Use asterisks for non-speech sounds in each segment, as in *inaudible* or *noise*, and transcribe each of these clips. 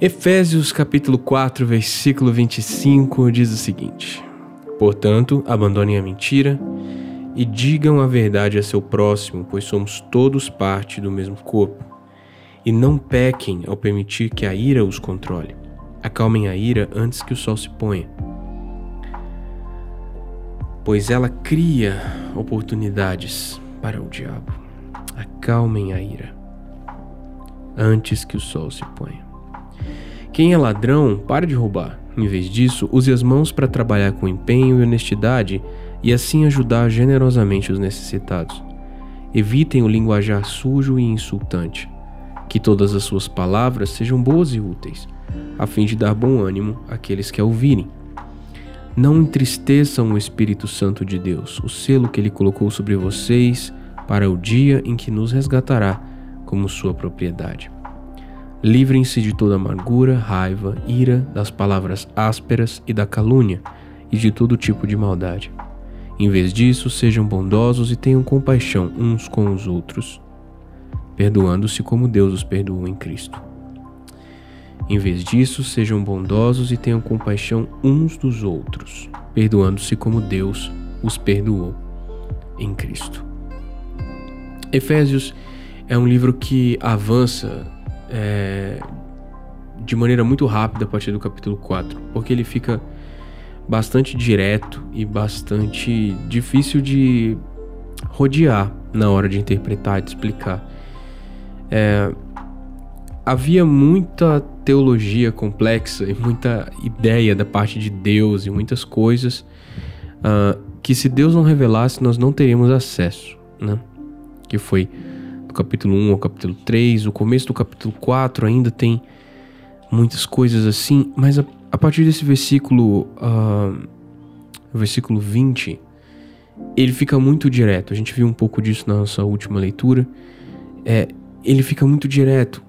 Efésios capítulo 4, versículo 25 diz o seguinte: Portanto, abandonem a mentira e digam a verdade a seu próximo, pois somos todos parte do mesmo corpo. E não pequem ao permitir que a ira os controle. Acalmem a ira antes que o sol se ponha. Pois ela cria oportunidades para o diabo. Acalmem a ira antes que o sol se ponha. Quem é ladrão, pare de roubar. Em vez disso, use as mãos para trabalhar com empenho e honestidade e assim ajudar generosamente os necessitados. Evitem o linguajar sujo e insultante. Que todas as suas palavras sejam boas e úteis, a fim de dar bom ânimo àqueles que a ouvirem. Não entristeçam o Espírito Santo de Deus, o selo que ele colocou sobre vocês para o dia em que nos resgatará como sua propriedade. Livrem-se de toda amargura, raiva, ira, das palavras ásperas e da calúnia, e de todo tipo de maldade. Em vez disso, sejam bondosos e tenham compaixão uns com os outros, perdoando-se como Deus os perdoou em Cristo. Em vez disso, sejam bondosos e tenham compaixão uns dos outros, perdoando-se como Deus os perdoou em Cristo. Efésios é um livro que avança é, de maneira muito rápida a partir do capítulo 4, porque ele fica bastante direto e bastante difícil de rodear na hora de interpretar, de explicar. É, havia muita teologia complexa e muita ideia da parte de Deus e muitas coisas uh, que se Deus não revelasse nós não teríamos acesso, né? Que foi capítulo 1 ao capítulo 3, o começo do capítulo 4 ainda tem muitas coisas assim, mas a, a partir desse versículo, uh, versículo 20, ele fica muito direto. A gente viu um pouco disso na nossa última leitura. É, ele fica muito direto.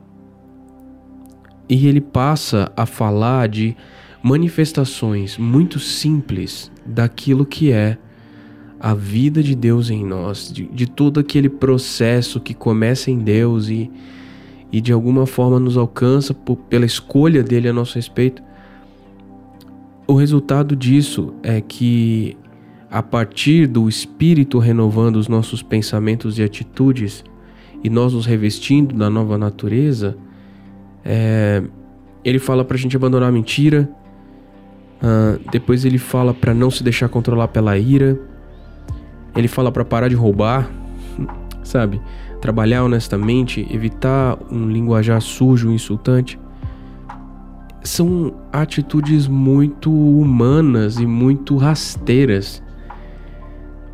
E ele passa a falar de manifestações muito simples daquilo que é a vida de Deus em nós, de, de todo aquele processo que começa em Deus e, e de alguma forma nos alcança por, pela escolha dele a nosso respeito. O resultado disso é que, a partir do Espírito renovando os nossos pensamentos e atitudes, e nós nos revestindo da nova natureza, é, ele fala para a gente abandonar a mentira, uh, depois ele fala para não se deixar controlar pela ira, ele fala para parar de roubar, sabe? Trabalhar honestamente, evitar um linguajar sujo, insultante. São atitudes muito humanas e muito rasteiras.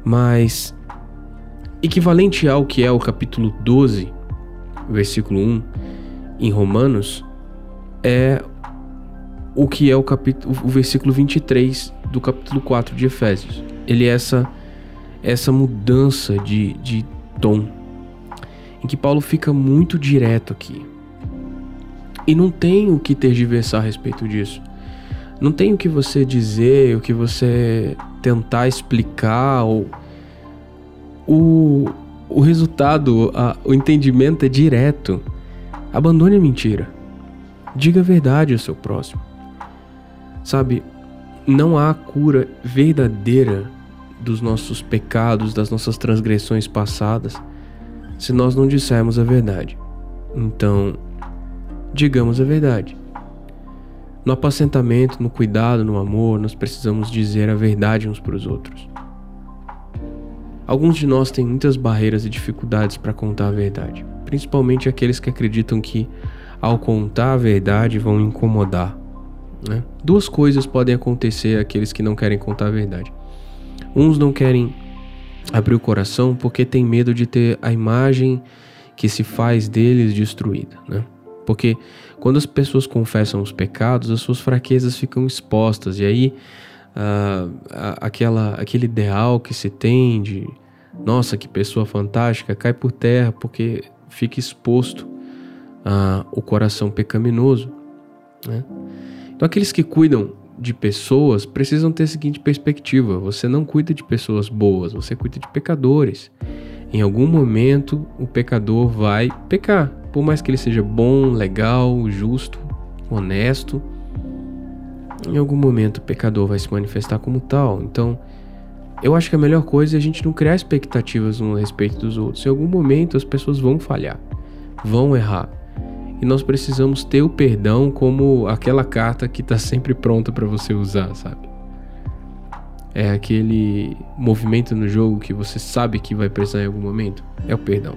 Mas equivalente ao que é o capítulo 12, versículo 1 em Romanos, é o que é o capítulo o versículo 23 do capítulo 4 de Efésios. Ele é essa essa mudança de, de tom, em que Paulo fica muito direto aqui. E não tem o que tergiversar a respeito disso. Não tem o que você dizer, o que você tentar explicar. Ou... O, o resultado, a, o entendimento é direto. Abandone a mentira. Diga a verdade ao seu próximo. Sabe, não há cura verdadeira dos nossos pecados, das nossas transgressões passadas, se nós não dissermos a verdade. Então, digamos a verdade. No apacentamento, no cuidado, no amor, nós precisamos dizer a verdade uns para os outros. Alguns de nós têm muitas barreiras e dificuldades para contar a verdade, principalmente aqueles que acreditam que, ao contar a verdade, vão incomodar. Né? Duas coisas podem acontecer àqueles que não querem contar a verdade. Uns não querem abrir o coração porque tem medo de ter a imagem que se faz deles destruída, né? Porque quando as pessoas confessam os pecados, as suas fraquezas ficam expostas e aí uh, aquela, aquele ideal que se tem de nossa que pessoa fantástica cai por terra porque fica exposto uh, o coração pecaminoso, né? Então aqueles que cuidam de pessoas precisam ter a seguinte perspectiva: você não cuida de pessoas boas, você cuida de pecadores. Em algum momento o pecador vai pecar, Por mais que ele seja bom, legal, justo, honesto, em algum momento o pecador vai se manifestar como tal. Então, eu acho que a melhor coisa é a gente não criar expectativas no respeito dos outros. Em algum momento as pessoas vão falhar, vão errar. E nós precisamos ter o perdão como aquela carta que está sempre pronta para você usar, sabe? É aquele movimento no jogo que você sabe que vai precisar em algum momento. É o perdão.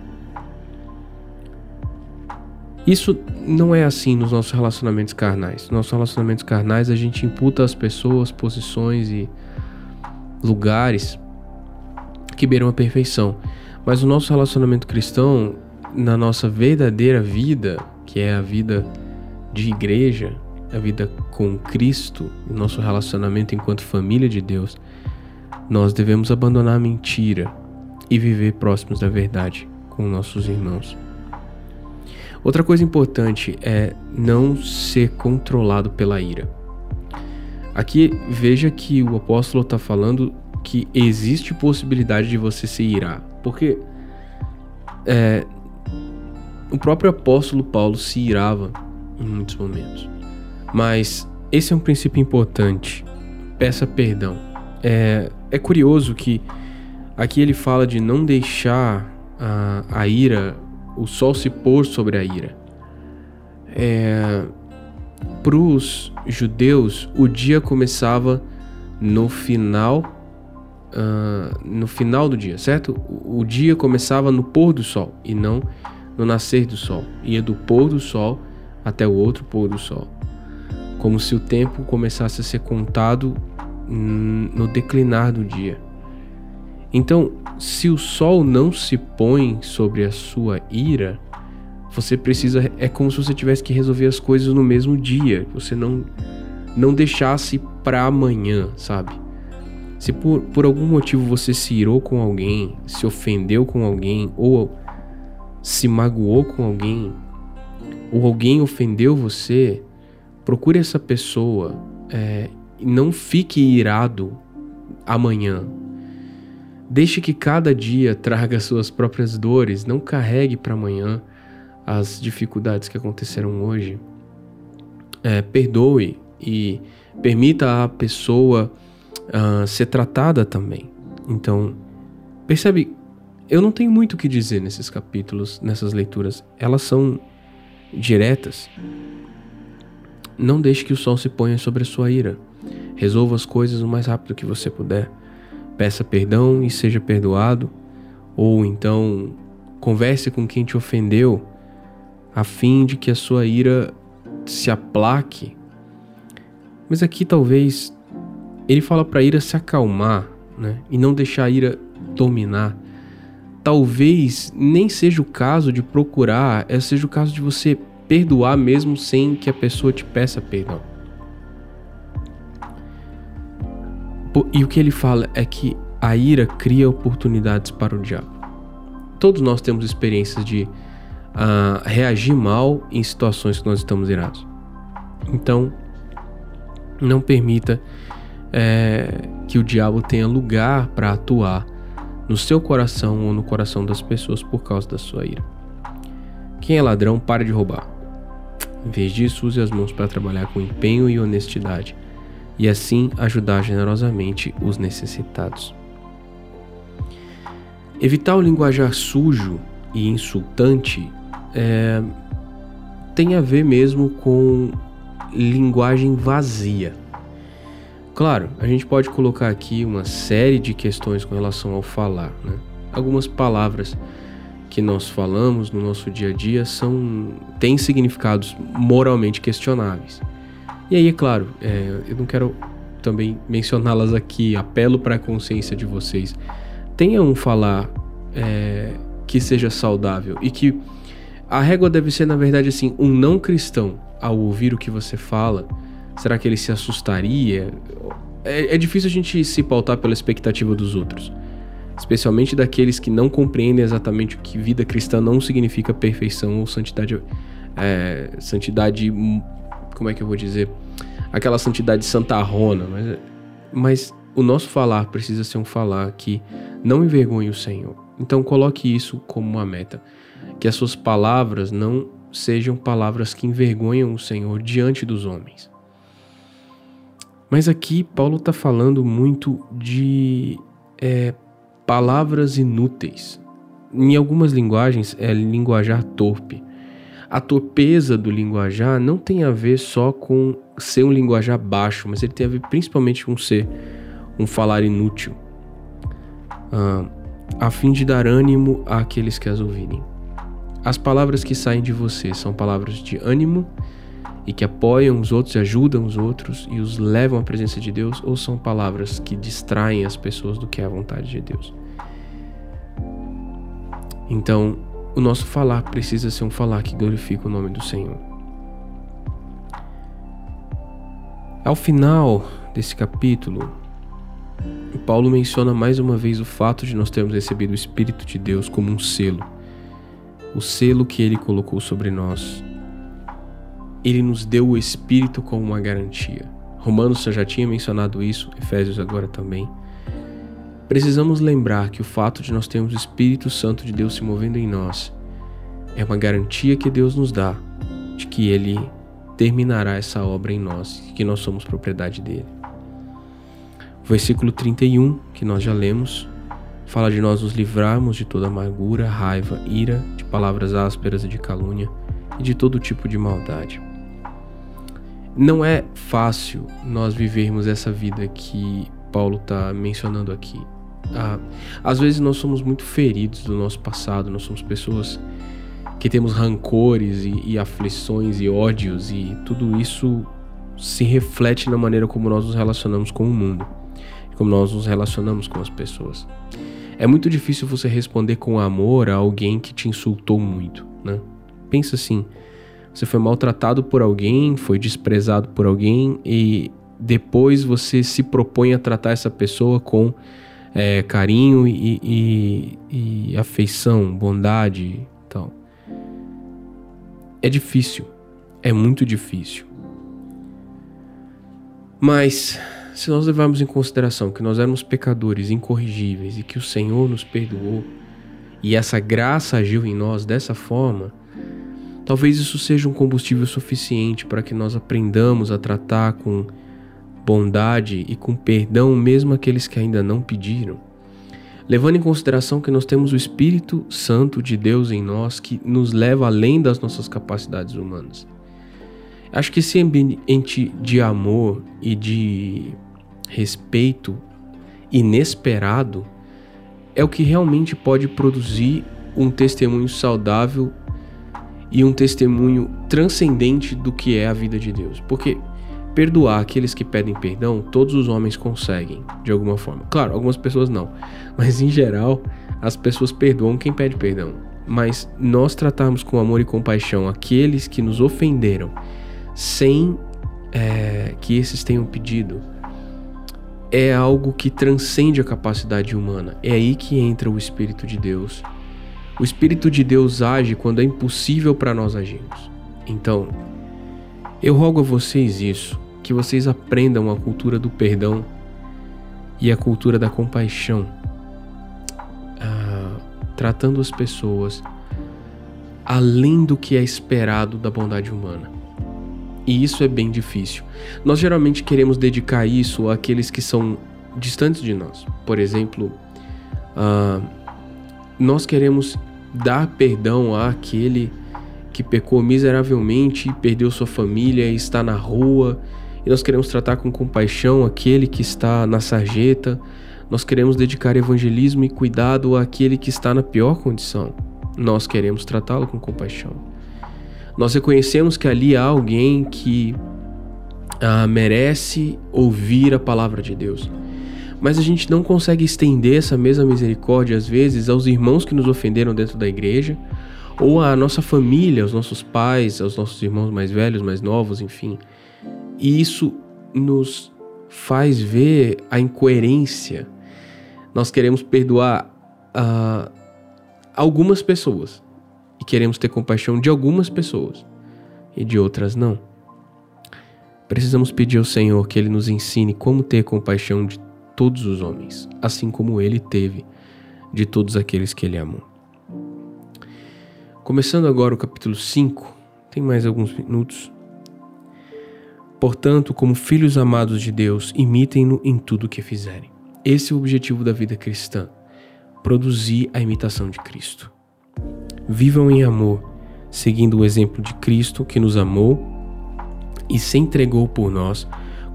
Isso não é assim nos nossos relacionamentos carnais. Nos nossos relacionamentos carnais a gente imputa as pessoas, posições e lugares que beiram a perfeição. Mas o nosso relacionamento cristão, na nossa verdadeira vida, que é a vida de igreja, a vida com Cristo, o nosso relacionamento enquanto família de Deus, nós devemos abandonar a mentira e viver próximos da verdade com nossos irmãos. Outra coisa importante é não ser controlado pela ira. Aqui veja que o apóstolo está falando que existe possibilidade de você se irar, porque é, o próprio apóstolo Paulo se irava em muitos momentos. Mas esse é um princípio importante. Peça perdão. É, é curioso que aqui ele fala de não deixar a, a ira, o sol se pôr sobre a ira. É, Para os judeus, o dia começava no final Uh, no final do dia, certo? O, o, dia começava no pôr do sol e não no nascer do sol. Ia do pôr do sol até o outro pôr do sol. Como se o tempo começasse a ser contado no declinar do dia. Então, se o sol não se põe sobre a sua ira, você precisa é como se você tivesse que resolver as coisas no mesmo dia, você não não deixasse para amanhã, sabe? Se por, por algum motivo você se irou com alguém, se ofendeu com alguém ou se magoou com alguém, ou alguém ofendeu você, procure essa pessoa é, e não fique irado amanhã. Deixe que cada dia traga *laughs* suas próprias dores, não carregue para amanhã as dificuldades que aconteceram hoje. É, perdoe e permita a pessoa uh, ser tratada também. Então, percebe eu não tenho muito o que dizer nesses capítulos, nessas leituras. Elas são diretas. Não deixe que o sol se ponha sobre a sua ira. Resolva as coisas o mais rápido que você puder. Peça perdão e seja perdoado. Ou então converse com quem te ofendeu, a fim de que a sua ira se aplaque. Mas aqui talvez ele fala para a ira se acalmar, né? E não deixar a ira dominar talvez nem seja o caso de procurar, é seja o caso de você perdoar mesmo sem que a pessoa te peça perdão. E o que ele fala é que a ira cria oportunidades para o diabo. Todos nós temos experiências de uh, reagir mal em situações que nós estamos irados. Então, não permita é, que o diabo tenha lugar para atuar no seu coração ou no coração das pessoas por causa da sua ira. Quem é ladrão, pare de roubar. Em vez disso, use as mãos para trabalhar com empenho e honestidade e assim ajudar generosamente os necessitados. Evitar o linguajar sujo e insultante é, tem a ver mesmo com linguagem vazia. Claro, a gente pode colocar aqui uma série de questões com relação ao falar. Né? Algumas palavras que nós falamos no nosso dia a dia são têm significados moralmente questionáveis. E aí, é claro, é, eu não quero também mencioná-las aqui, apelo para a consciência de vocês. Tenha um falar é, que seja saudável e que a régua deve ser, na verdade, assim, um não cristão ao ouvir o que você fala Será que ele se assustaria? É, é difícil a gente se pautar pela expectativa dos outros, especialmente daqueles que não compreendem exatamente o que vida cristã não significa perfeição ou santidade. É, santidade. Como é que eu vou dizer? Aquela santidade santarrona, mas, mas o nosso falar precisa ser um falar que não envergonhe o Senhor. Então coloque isso como uma meta. que as suas palavras não sejam palavras que envergonham o Senhor diante dos homens. Mas aqui Paulo está falando muito de é, palavras inúteis. Em algumas linguagens é linguajar torpe. A torpeza do linguajar não tem a ver só com ser um linguajar baixo, mas ele tem a ver principalmente com ser um falar inútil, ah, a fim de dar ânimo àqueles que as ouvirem. As palavras que saem de você são palavras de ânimo e que apoiam os outros, ajudam os outros e os levam à presença de Deus, ou são palavras que distraem as pessoas do que é a vontade de Deus? Então, o nosso falar precisa ser um falar que glorifica o nome do Senhor. Ao final desse capítulo, Paulo menciona mais uma vez o fato de nós termos recebido o Espírito de Deus como um selo, o selo que ele colocou sobre nós. Ele nos deu o Espírito como uma garantia. Romanos já tinha mencionado isso, Efésios agora também. Precisamos lembrar que o fato de nós termos o Espírito Santo de Deus se movendo em nós é uma garantia que Deus nos dá de que Ele terminará essa obra em nós, que nós somos propriedade dele. O versículo 31, que nós já lemos, fala de nós nos livrarmos de toda amargura, raiva, ira, de palavras ásperas e de calúnia e de todo tipo de maldade. Não é fácil nós vivermos essa vida que Paulo está mencionando aqui. Ah, às vezes nós somos muito feridos do nosso passado, nós somos pessoas que temos rancores e, e aflições e ódios, e tudo isso se reflete na maneira como nós nos relacionamos com o mundo, como nós nos relacionamos com as pessoas. É muito difícil você responder com amor a alguém que te insultou muito, né? Pensa assim: você foi maltratado por alguém, foi desprezado por alguém e depois você se propõe a tratar essa pessoa com é, carinho e, e, e, afeição, bondade, tal. É difícil, é muito difícil. Mas se nós levarmos em consideração que nós éramos pecadores incorrigíveis e que o Senhor nos perdoou e essa graça agiu em nós dessa forma, talvez isso seja um combustível suficiente para que nós aprendamos a tratar com bondade e com perdão mesmo aqueles que ainda não pediram. Levando em consideração que nós temos o Espírito Santo de Deus em nós que nos leva além das nossas capacidades humanas. Acho que esse ambiente de amor e de respeito inesperado é o que realmente pode produzir um testemunho saudável e um testemunho transcendente do que é a vida de Deus. Porque perdoar aqueles que pedem perdão, todos os homens conseguem, de alguma forma. Claro, algumas pessoas não, mas em geral, as pessoas perdoam quem pede perdão. Mas nós tratarmos com amor e compaixão aqueles que nos ofenderam, sem é, que esses tenham pedido, é algo que transcende a capacidade humana. É aí que entra o Espírito de Deus. O Espírito de Deus age quando é impossível para nós agirmos. Então, eu rogo a vocês isso que vocês aprendam a cultura do perdão e a cultura da compaixão, ah, tratando as pessoas além do que é esperado da bondade humana. E isso é bem difícil. Nós geralmente queremos dedicar isso àqueles que são distantes de nós. Por exemplo, ah, nós queremos dar perdão àquele que pecou miseravelmente, perdeu sua família e está na rua e nós queremos tratar com compaixão aquele que está na sarjeta, nós queremos dedicar evangelismo e cuidado àquele que está na pior condição. Nós queremos tratá-lo com compaixão. Nós reconhecemos que ali há alguém que ah, merece ouvir a palavra de Deus. Mas a gente não consegue estender essa mesma misericórdia, às vezes, aos irmãos que nos ofenderam dentro da igreja, ou à nossa família, aos nossos pais, aos nossos irmãos mais velhos, mais novos, enfim. E isso nos faz ver a incoerência. Nós queremos perdoar uh, algumas pessoas e queremos ter compaixão de algumas pessoas e de outras não. Precisamos pedir ao Senhor que Ele nos ensine como ter compaixão de todos os homens, assim como Ele teve de todos aqueles que Ele amou. Começando agora o capítulo 5, tem mais alguns minutos. Portanto, como filhos amados de Deus, imitem-no em tudo o que fizerem. Esse é o objetivo da vida cristã: produzir a imitação de Cristo. Vivam em amor, seguindo o exemplo de Cristo que nos amou e se entregou por nós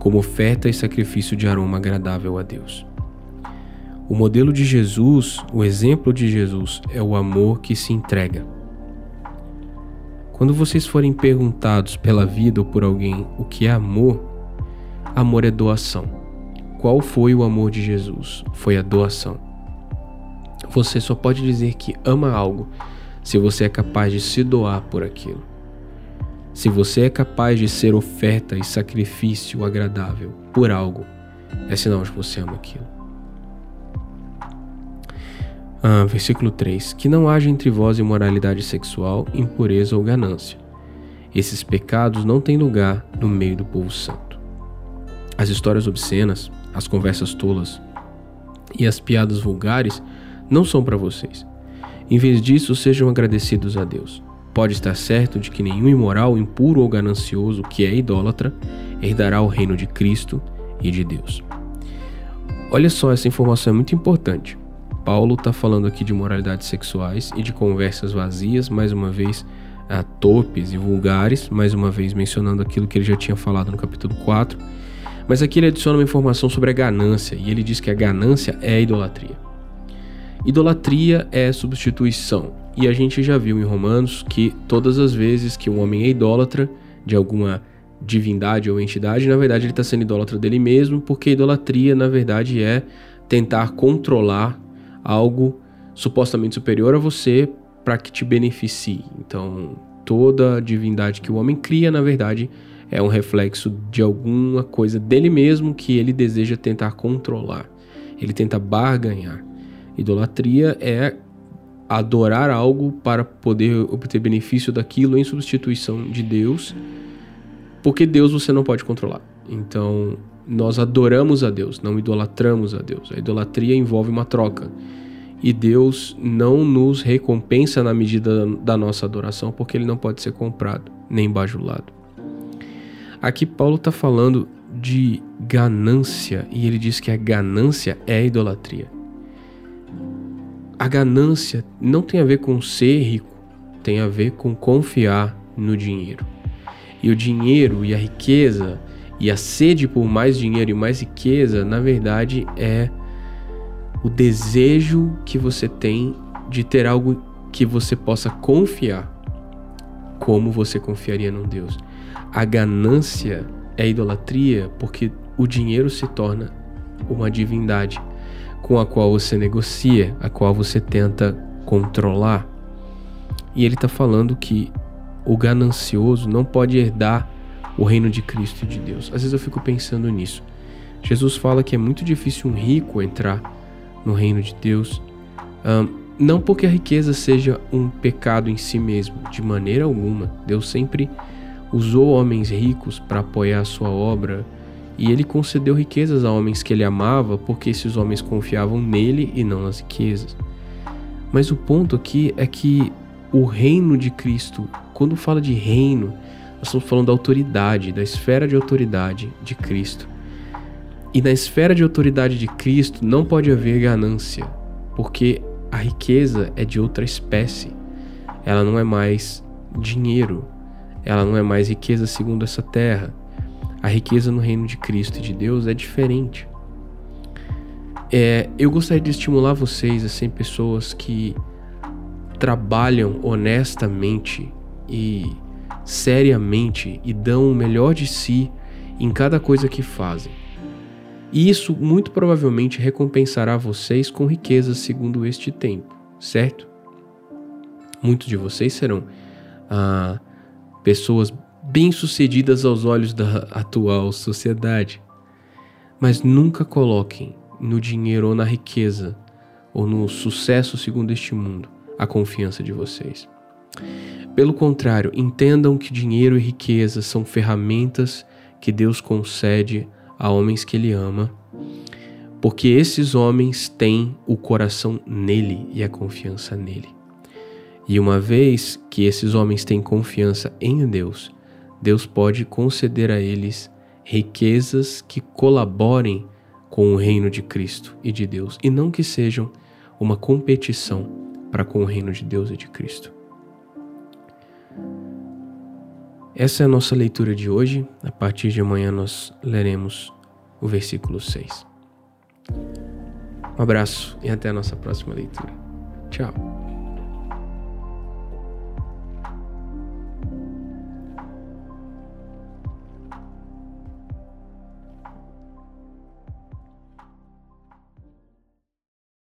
como oferta e sacrifício de aroma agradável a Deus. O modelo de Jesus, o exemplo de Jesus, é o amor que se entrega. Quando vocês forem perguntados pela vida ou por alguém o que é amor, amor é doação. Qual foi o amor de Jesus? Foi a doação. Você só pode dizer que ama algo se você é capaz de se doar por aquilo. Se você é capaz de ser oferta e sacrifício agradável por algo, é sinal de que você ama aquilo. Ah, versículo 3: Que não haja entre vós imoralidade sexual, impureza ou ganância. Esses pecados não têm lugar no meio do povo santo. As histórias obscenas, as conversas tolas e as piadas vulgares não são para vocês. Em vez disso, sejam agradecidos a Deus. Pode estar certo de que nenhum imoral, impuro ou ganancioso que é idólatra herdará o reino de Cristo e de Deus. Olha só, essa informação é muito importante. Paulo está falando aqui de moralidades sexuais e de conversas vazias, mais uma vez, a torpes e vulgares, mais uma vez mencionando aquilo que ele já tinha falado no capítulo 4. Mas aqui ele adiciona uma informação sobre a ganância, e ele diz que a ganância é a idolatria. Idolatria é substituição. E a gente já viu em Romanos que todas as vezes que um homem é idólatra de alguma divindade ou entidade, na verdade ele está sendo idólatra dele mesmo, porque idolatria, na verdade, é tentar controlar algo supostamente superior a você para que te beneficie. Então, toda divindade que o homem cria, na verdade, é um reflexo de alguma coisa dele mesmo que ele deseja tentar controlar. Ele tenta barganhar. Idolatria é adorar algo para poder obter benefício daquilo em substituição de Deus, porque Deus você não pode controlar. Então, nós adoramos a Deus, não idolatramos a Deus. A idolatria envolve uma troca. E Deus não nos recompensa na medida da nossa adoração, porque ele não pode ser comprado, nem bajulado. Aqui Paulo está falando de ganância, e ele diz que a ganância é a idolatria a ganância não tem a ver com ser rico, tem a ver com confiar no dinheiro. E o dinheiro e a riqueza e a sede por mais dinheiro e mais riqueza, na verdade, é o desejo que você tem de ter algo que você possa confiar, como você confiaria num Deus. A ganância é idolatria porque o dinheiro se torna uma divindade com a qual você negocia, a qual você tenta controlar. E ele está falando que o ganancioso não pode herdar o reino de Cristo e de Deus. Às vezes eu fico pensando nisso. Jesus fala que é muito difícil um rico entrar no reino de Deus, um, não porque a riqueza seja um pecado em si mesmo, de maneira alguma. Deus sempre usou homens ricos para apoiar a sua obra e ele concedeu riquezas a homens que ele amava, porque esses homens confiavam nele e não nas riquezas. Mas o ponto aqui é que o reino de Cristo, quando fala de reino, nós estamos falando da autoridade, da esfera de autoridade de Cristo. E na esfera de autoridade de Cristo não pode haver ganância, porque a riqueza é de outra espécie. Ela não é mais dinheiro, ela não é mais riqueza segundo essa terra a riqueza no reino de Cristo e de Deus é diferente. É, eu gostaria de estimular vocês a serem pessoas que trabalham honestamente e seriamente e dão o melhor de si em cada coisa que fazem. E isso muito provavelmente recompensará vocês com riquezas segundo este tempo, certo? Muitos de vocês serão ah, pessoas bem-sucedidas aos olhos da atual sociedade. Mas nunca coloquem no dinheiro ou na riqueza ou no sucesso segundo este mundo a confiança de vocês. Pelo contrário, entendam que dinheiro e riqueza são ferramentas que Deus concede a homens que Ele ama, porque esses homens têm o coração nele e a confiança nele. E uma vez que esses homens têm confiança em Deus, Deus pode conceder a eles riquezas que colaborem com o reino de Cristo e de Deus, e não que sejam uma competição para com o reino de Deus e de Cristo. Essa é a nossa leitura de hoje. A partir de amanhã nós leremos o versículo 6. Um abraço e até a nossa próxima leitura. Tchau.